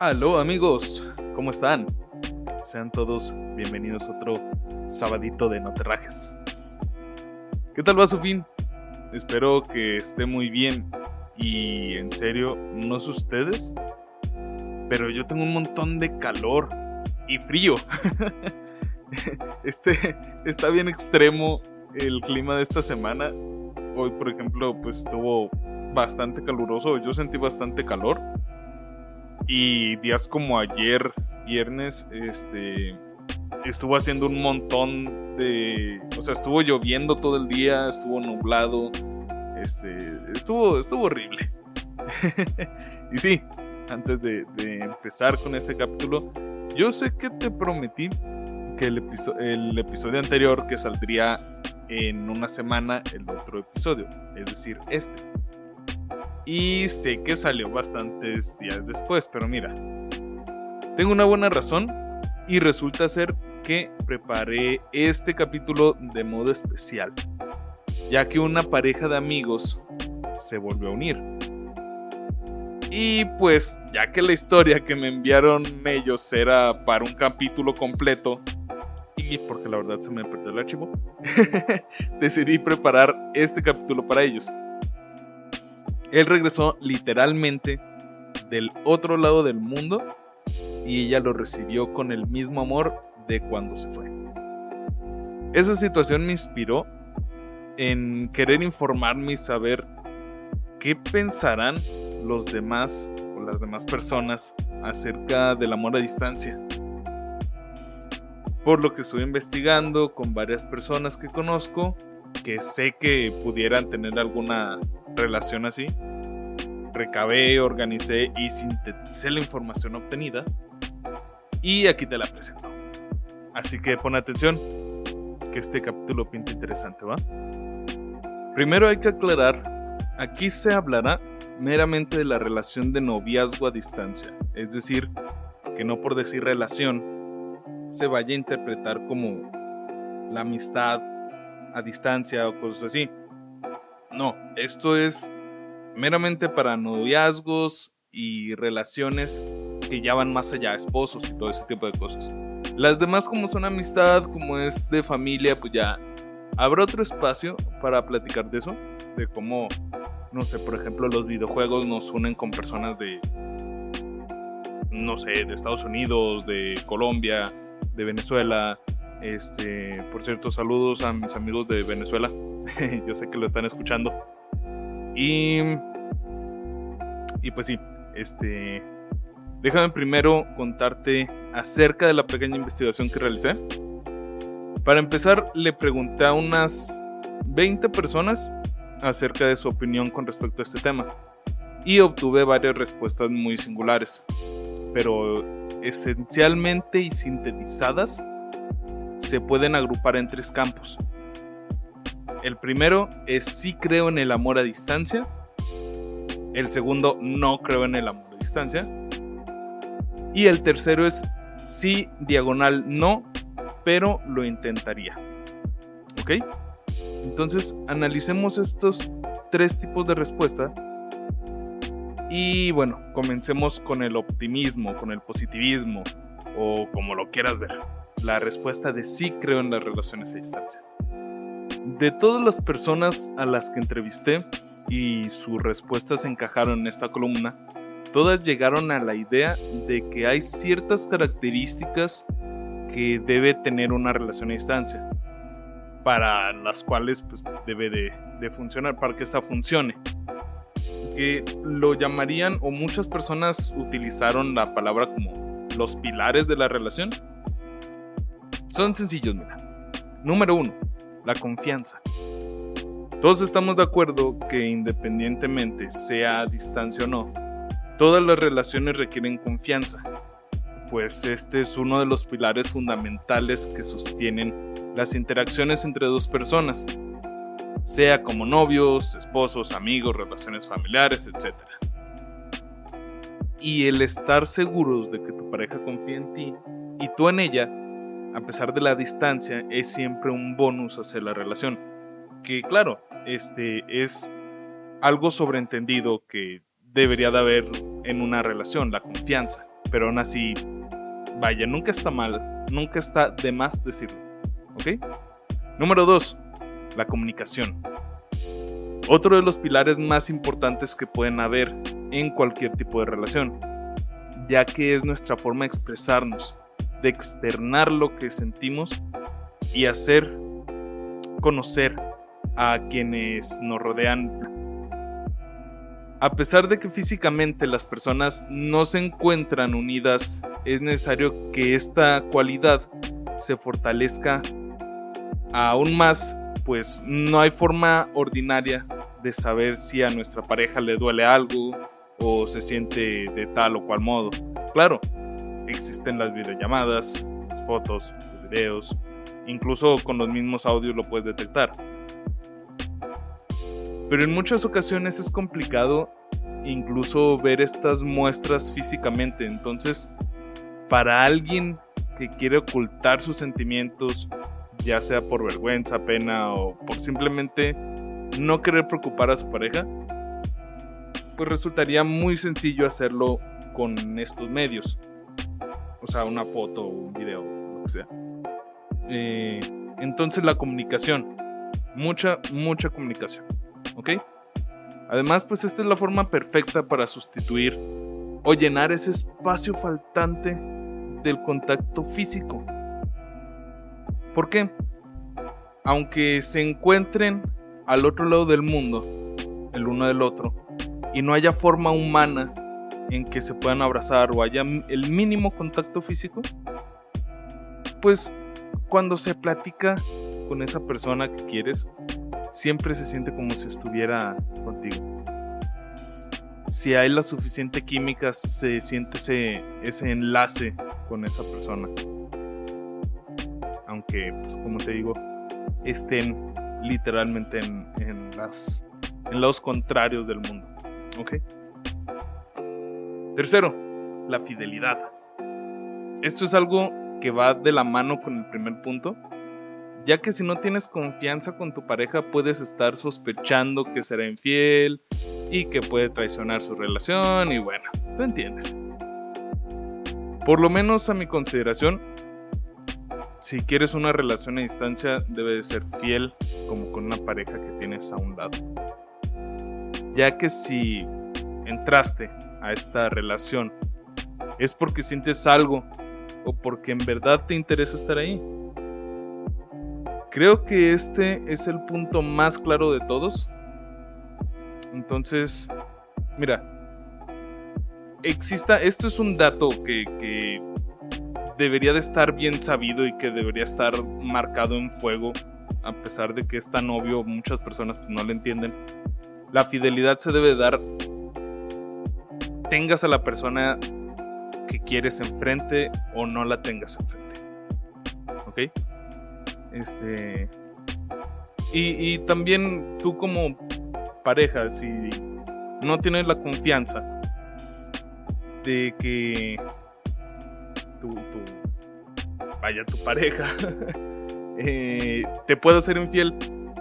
Aló amigos, ¿cómo están? Sean todos bienvenidos a otro sabadito de Noterrajes. ¿Qué tal va su fin? Espero que esté muy bien y en serio, no sé ustedes, pero yo tengo un montón de calor y frío. este está bien extremo el clima de esta semana. Hoy, por ejemplo, pues estuvo bastante caluroso, yo sentí bastante calor. Y días como ayer, viernes, este estuvo haciendo un montón de, o sea, estuvo lloviendo todo el día, estuvo nublado, este, estuvo, estuvo horrible. y sí, antes de, empezar con este capítulo, yo sé que te prometí que el, el episodio anterior que saldría en una semana el otro episodio, es decir, este. Y sé que salió bastantes días después, pero mira, tengo una buena razón y resulta ser que preparé este capítulo de modo especial, ya que una pareja de amigos se volvió a unir. Y pues, ya que la historia que me enviaron ellos era para un capítulo completo, y porque la verdad se me perdió el archivo, decidí preparar este capítulo para ellos. Él regresó literalmente del otro lado del mundo y ella lo recibió con el mismo amor de cuando se fue. Esa situación me inspiró en querer informarme y saber qué pensarán los demás o las demás personas acerca del amor a distancia. Por lo que estuve investigando con varias personas que conozco que sé que pudieran tener alguna relación así, recabé, organicé y sinteticé la información obtenida y aquí te la presento. Así que pon atención, que este capítulo pinta interesante, ¿va? Primero hay que aclarar, aquí se hablará meramente de la relación de noviazgo a distancia, es decir, que no por decir relación se vaya a interpretar como la amistad a distancia o cosas así. No, esto es meramente para noviazgos y relaciones que ya van más allá, esposos y todo ese tipo de cosas. Las demás como son amistad, como es de familia, pues ya habrá otro espacio para platicar de eso, de cómo, no sé, por ejemplo, los videojuegos nos unen con personas de, no sé, de Estados Unidos, de Colombia, de Venezuela. Este, por cierto, saludos a mis amigos de Venezuela. Yo sé que lo están escuchando. Y y pues sí, este déjame primero contarte acerca de la pequeña investigación que realicé. Para empezar, le pregunté a unas 20 personas acerca de su opinión con respecto a este tema y obtuve varias respuestas muy singulares, pero esencialmente y sintetizadas se pueden agrupar en tres campos. El primero es si creo en el amor a distancia, el segundo, no creo en el amor a distancia. Y el tercero es sí, diagonal, no, pero lo intentaría. ¿Ok? Entonces, analicemos estos tres tipos de respuesta. Y bueno, comencemos con el optimismo, con el positivismo, o como lo quieras ver. La respuesta de sí creo en las relaciones a distancia. De todas las personas a las que entrevisté, y sus respuestas encajaron en esta columna, todas llegaron a la idea de que hay ciertas características que debe tener una relación a distancia, para las cuales pues, debe de, funcionar, para que esta funcione. Que lo llamarían, o muchas personas utilizaron la palabra como los pilares de la relación. Son sencillos, mira. Número uno, la confianza. Todos estamos de acuerdo que independientemente sea a distancia o no, todas las relaciones requieren confianza, pues este es uno de los pilares fundamentales que sostienen las interacciones entre dos personas, sea como novios, esposos, amigos, relaciones familiares, etc. Y el estar seguros de que tu pareja confía en ti y tú en ella, a pesar de la distancia, es siempre un bonus hacia la relación. Que claro, este es algo sobreentendido que debería de haber en una relación, la confianza. Pero aún así, vaya, nunca está mal, nunca está de más decirlo. ¿Ok? Número 2. La comunicación. Otro de los pilares más importantes que pueden haber en cualquier tipo de relación, ya que es nuestra forma de expresarnos, de externar lo que sentimos y hacer conocer a quienes nos rodean a pesar de que físicamente las personas no se encuentran unidas, es necesario que esta cualidad se fortalezca aún más, pues no hay forma ordinaria de saber si a nuestra pareja le duele algo o se siente de tal o cual modo. Claro, existen las videollamadas, las fotos, los videos, incluso con los mismos audios lo puedes detectar. Pero en muchas ocasiones es complicado incluso ver estas muestras físicamente. Entonces, para alguien que quiere ocultar sus sentimientos, ya sea por vergüenza, pena o por simplemente no querer preocupar a su pareja, pues resultaría muy sencillo hacerlo con estos medios. O sea, una foto, un video, lo que sea. Eh, entonces la comunicación. Mucha, mucha comunicación. ¿ok? Además, pues esta es la forma perfecta para sustituir o llenar ese espacio faltante del contacto físico. ¿Por qué? Aunque se encuentren al otro lado del mundo, el uno del otro, y no haya forma humana en que se puedan abrazar o haya el mínimo contacto físico, pues cuando se platica con esa persona que quieres, siempre se siente como si estuviera contigo. Si hay la suficiente química, se siente ese, ese enlace con esa persona. Aunque, pues como te digo, estén literalmente en, en, contrarios del mundo. ¿Ok? Tercero, la fidelidad. Esto es algo que va de la mano con el primer punto ya que si no tienes confianza con tu pareja puedes estar sospechando que será infiel y que puede traicionar su relación y bueno, tú entiendes. Por lo menos a mi consideración, si quieres una relación a distancia debe ser fiel como con una pareja que tienes a un lado. Ya que si entraste a esta relación es porque sientes algo o porque en verdad te interesa estar ahí. Creo que este es el punto más claro de todos. Entonces, mira, exista, esto es un dato que, debería de estar bien sabido y que debería estar marcado en fuego, a pesar de que es tan obvio, muchas personas pues, no lo entienden. La fidelidad se debe dar, tengas a la persona que quieres enfrente o no la tengas enfrente. ¿Ok? Este. Y, también tú como pareja, si no tienes la confianza de que tu, vaya tu pareja eh, te pueda ser infiel,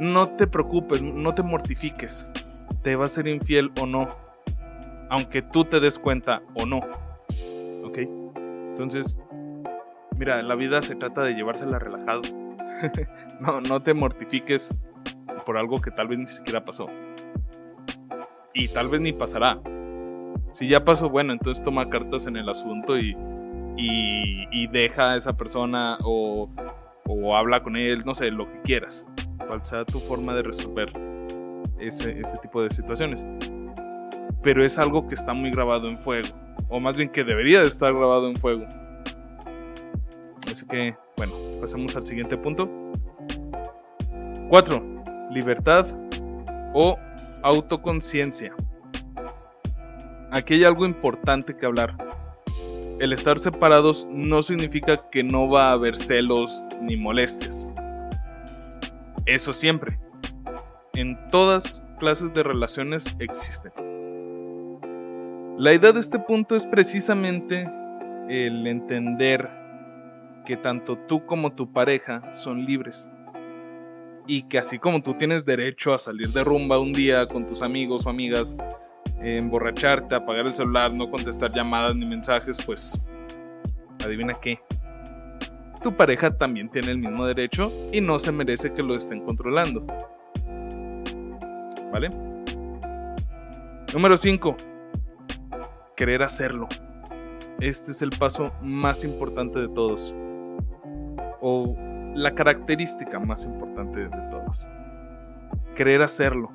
no te preocupes, no te mortifiques. Te va a ser infiel o no, aunque tú te des cuenta o no. ¿Ok? Entonces, mira, la vida se trata de llevársela relajado no, no te mortifiques por algo que tal vez ni siquiera pasó. Y tal vez ni pasará. Si ya pasó, bueno, entonces toma cartas en el asunto y, y, deja a esa persona o, o, habla con él, no sé, lo que quieras. Cual sea tu forma de resolver ese, ese tipo de situaciones. Pero es algo que está muy grabado en fuego. O más bien que debería de estar grabado en fuego. Así que, bueno, pasamos al siguiente punto. 4. Libertad o autoconciencia. Aquí hay algo importante que hablar. El estar separados no significa que no va a haber celos ni molestias. Eso siempre. En todas clases de relaciones existen. La idea de este punto es precisamente el entender que tanto tú como tu pareja son libres. Y que así como tú tienes derecho a salir de rumba un día con tus amigos o amigas, emborracharte, apagar el celular, no contestar llamadas ni mensajes, pues adivina qué. Tu pareja también tiene el mismo derecho y no se merece que lo estén controlando. ¿Vale? Número 5. Querer hacerlo. Este es el paso más importante de todos. O la característica más importante de todos. Querer hacerlo.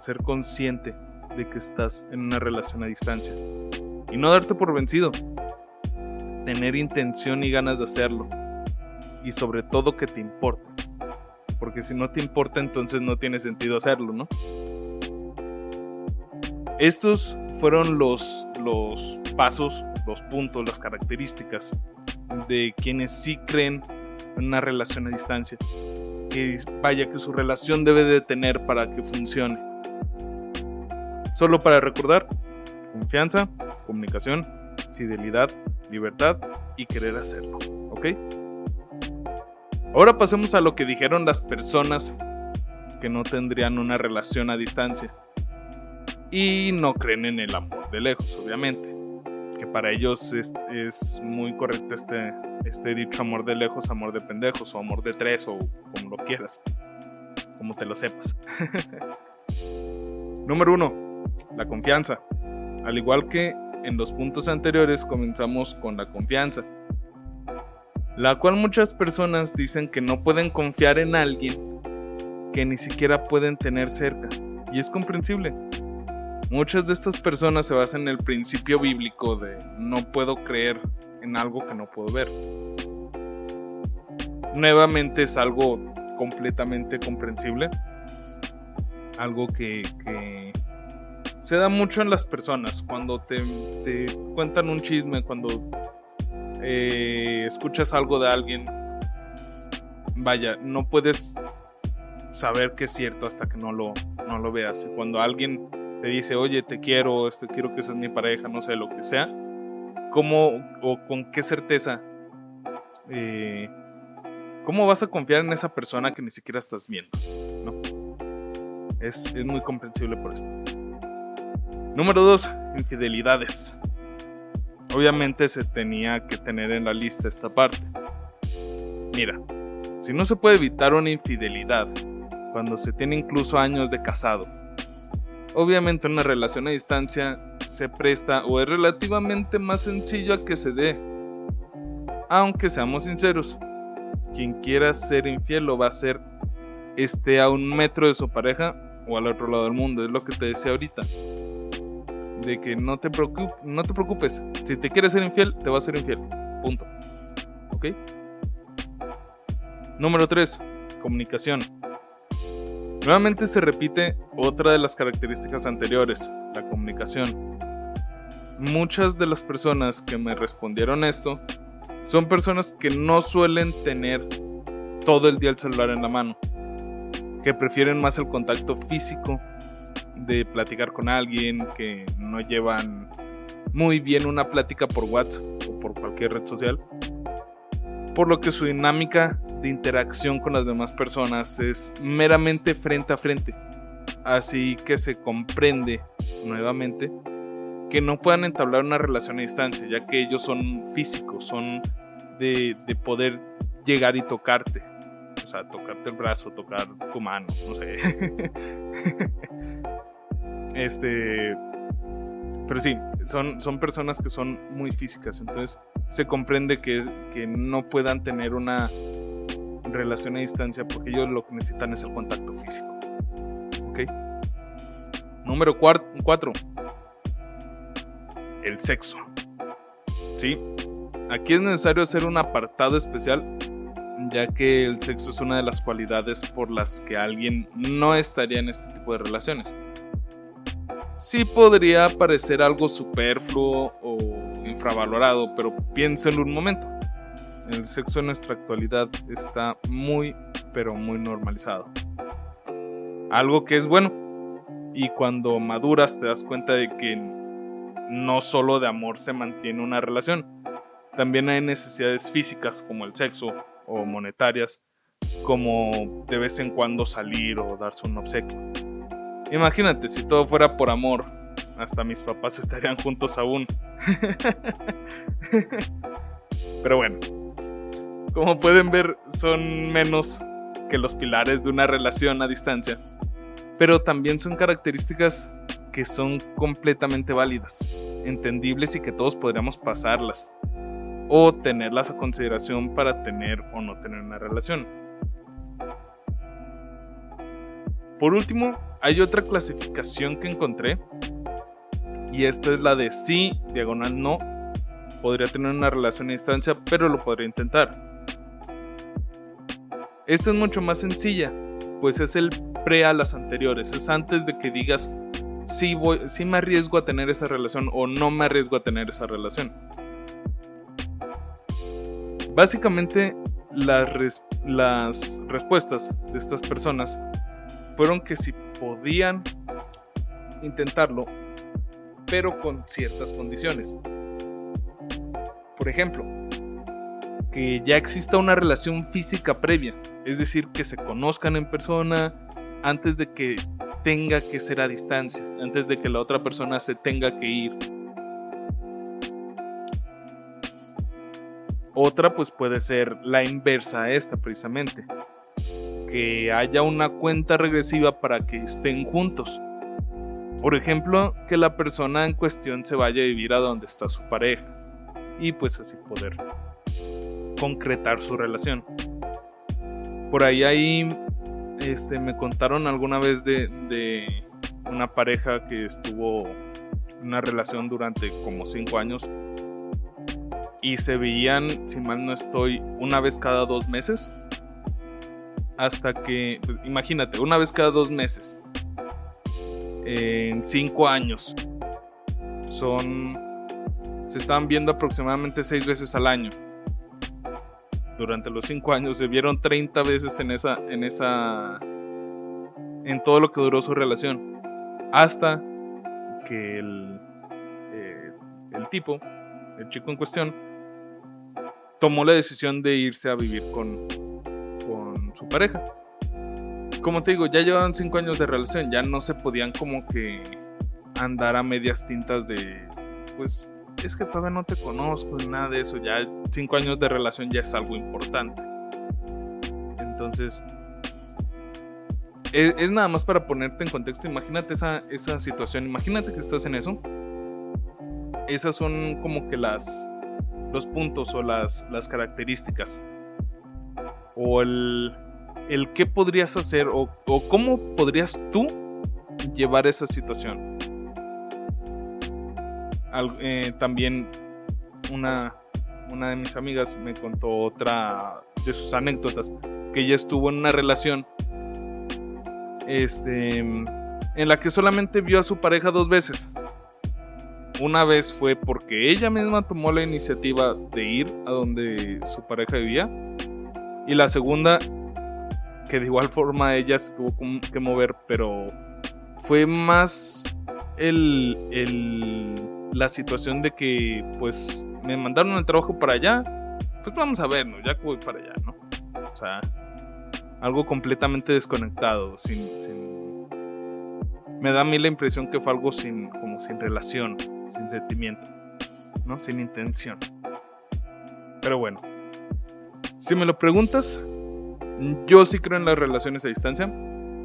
Ser consciente de que estás en una relación a distancia. Y no darte por vencido. Tener intención y ganas de hacerlo. Y sobre todo que te importe. Porque si no te importa entonces no tiene sentido hacerlo, ¿no? Estos fueron los, los pasos, los puntos, las características de quienes sí creen en una relación a distancia. Que vaya que su relación debe de tener para que funcione. Solo para recordar, confianza, comunicación, fidelidad, libertad y querer hacerlo. ¿Ok? Ahora pasemos a lo que dijeron las personas que no tendrían una relación a distancia. Y no creen en el amor de lejos, obviamente. Que para ellos es, muy correcto este, este dicho amor de lejos, amor de pendejos, o amor de tres, o como lo quieras. Como te lo sepas. Número uno la confianza. Al igual que en los puntos anteriores comenzamos con la confianza, la cual muchas personas dicen que no pueden confiar en alguien que ni siquiera pueden tener cerca, y es comprensible. Muchas de estas personas se basan en el principio bíblico de no puedo creer en algo que no puedo ver. Nuevamente es algo completamente comprensible, algo que, se da mucho en las personas cuando te, cuentan un chisme, cuando eh, escuchas algo de alguien. Vaya, no puedes saber que es cierto hasta que no lo, no lo veas. Cuando alguien te dice, oye, te quiero, este, quiero que seas mi pareja, no sé, lo que sea, ¿cómo o con qué certeza? Eh, ¿Cómo vas a confiar en esa persona que ni siquiera estás viendo? ¿no? Es, es muy comprensible por esto. Número 2. Infidelidades. Obviamente se tenía que tener en la lista esta parte. Mira, si no se puede evitar una infidelidad cuando se tiene incluso años de casado, obviamente una relación a distancia se presta o es relativamente más sencillo a que se dé. Aunque seamos sinceros, quien quiera ser infiel lo va a hacer esté a un metro de su pareja o al otro lado del mundo, es lo que te decía ahorita de que no te, no te preocupes. Si te quieres ser infiel, te va a ser infiel. Punto. ¿Ok? Número 3. Comunicación. Nuevamente se repite otra de las características anteriores, la comunicación. Muchas de las personas que me respondieron esto son personas que no suelen tener todo el día el celular en la mano, que prefieren más el contacto físico de platicar con alguien, que no llevan muy bien una plática por WhatsApp o por cualquier red social. Por lo que su dinámica de interacción con las demás personas es meramente frente a frente. Así que se comprende nuevamente que no puedan entablar una relación a distancia, ya que ellos son físicos, son de, de poder llegar y tocarte. O sea, tocarte el brazo, tocar tu mano, no sé. Este. Pero sí, son, son personas que son muy físicas. Entonces se comprende que, que no puedan tener una relación a distancia porque ellos lo que necesitan es el contacto físico. ¿Ok? Número 4. El sexo. ¿Sí? Aquí es necesario hacer un apartado especial ya que el sexo es una de las cualidades por las que alguien no estaría en este tipo de relaciones sí podría parecer algo superfluo o infravalorado, pero piénsenlo un momento. El sexo en nuestra actualidad está muy, pero muy normalizado. Algo que es bueno. Y cuando maduras te das cuenta de que no solo de amor se mantiene una relación. También hay necesidades físicas como el sexo o monetarias, como de vez en cuando salir o darse un obsequio. Imagínate si todo fuera por amor hasta mis papás estarían juntos aún. Pero bueno, como pueden ver, son menos que los pilares de una relación a distancia. Pero también son características que son completamente válidas, entendibles y que todos podríamos pasarlas o tenerlas a consideración para tener o no tener una relación. Por último, hay otra clasificación que encontré y esta es la de sí, diagonal no. Podría tener una relación a distancia, pero lo podría intentar. Esta es mucho más sencilla, pues es el pre a las anteriores, es antes de que digas si, voy, si me arriesgo a tener esa relación o no me arriesgo a tener esa relación. Básicamente las respuestas de estas personas fueron que si podían intentarlo, pero con ciertas condiciones. Por ejemplo, que ya exista una relación física previa, es decir, que se conozcan en persona antes de que tenga que ser a distancia, antes de que la otra persona se tenga que ir. Otra pues puede ser la inversa a esta precisamente, que haya una cuenta regresiva para que estén juntos. Por ejemplo, que la persona en cuestión se vaya a vivir a donde está su pareja y pues así poder concretar su relación. Por ahí ahí este, me contaron alguna vez de, de una pareja que estuvo en una relación durante como 5 años y se veían, si mal no estoy, una vez cada dos meses hasta que, imagínate, una vez cada dos meses, en cinco años, son, se estaban viendo aproximadamente seis veces al año. Durante los cinco años se vieron 30 veces en esa, en esa, en todo lo que duró su relación, hasta que el, eh, el tipo, el chico en cuestión, tomó la decisión de irse a vivir con, su pareja. Como te digo, ya llevaban cinco años de relación, ya no se podían como que andar a medias tintas de, pues, es que todavía no te conozco ni nada de eso, ya cinco años de relación ya es algo importante. Entonces, es, nada más para ponerte en contexto, imagínate esa, esa situación, imagínate que estás en eso. Esas son como que las los puntos o las, las características o el, el qué podrías hacer o, cómo podrías tú llevar esa situación. Eh, también una, una de mis amigas me contó otra de sus anécdotas, que ella estuvo en una relación este, en la que solamente vio a su pareja dos veces. Una vez fue porque ella misma tomó la iniciativa de ir a donde su pareja vivía y la segunda, que de igual forma ella se tuvo que mover, pero fue más el, el, la situación de que pues me mandaron el trabajo para allá, pues vamos a vernos, ya voy para allá, ¿no? O sea, algo completamente desconectado, sin, sin... Me da a mí la impresión que fue algo sin, como sin relación, sin sentimiento, ¿no? Sin intención. Pero bueno, si me lo preguntas, yo sí creo en las relaciones a distancia.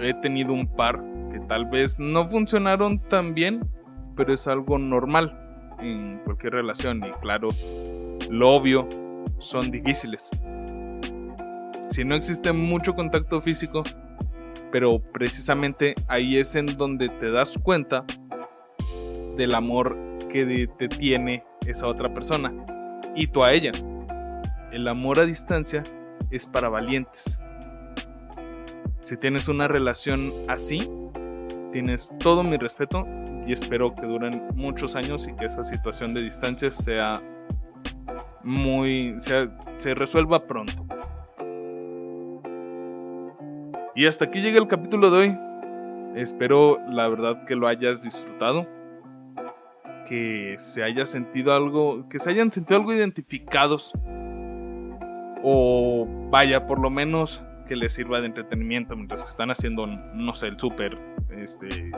He tenido un par que tal vez no funcionaron tan bien, pero es algo normal en cualquier relación y claro, lo obvio, son difíciles. Si no existe mucho contacto físico, pero precisamente ahí es en donde te das cuenta del amor que te tiene esa otra persona y tú a ella el amor a distancia es para valientes. Si tienes una relación así, tienes todo mi respeto y espero que duren muchos años y que esa situación de distancia sea muy se resuelva pronto. Y hasta aquí llega el capítulo de hoy. Espero la verdad que lo hayas disfrutado. Que se haya sentido algo, que se hayan sentido algo identificados o vaya, por lo menos que les sirva de entretenimiento mientras que están haciendo, no sé, el súper, este,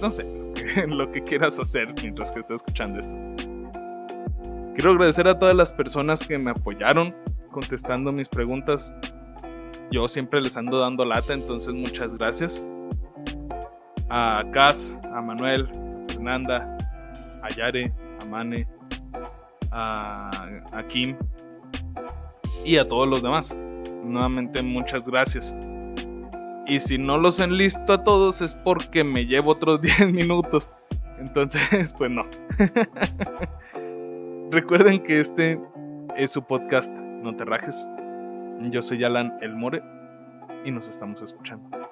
no sé, lo que, quieras hacer mientras que estés escuchando esto. Quiero agradecer a todas las personas que me apoyaron contestando mis preguntas. Yo siempre les ando dando lata, entonces muchas gracias. A Cas, a Manuel, a Fernanda, a Yare, a Mane, a, a Kim y a todos los demás. Nuevamente muchas gracias. Y si no los enlisto a todos es porque me llevo otros 10 minutos. Entonces, pues no. Recuerden que este es su podcast, no te rajes. Yo soy Alan El More y nos estamos escuchando.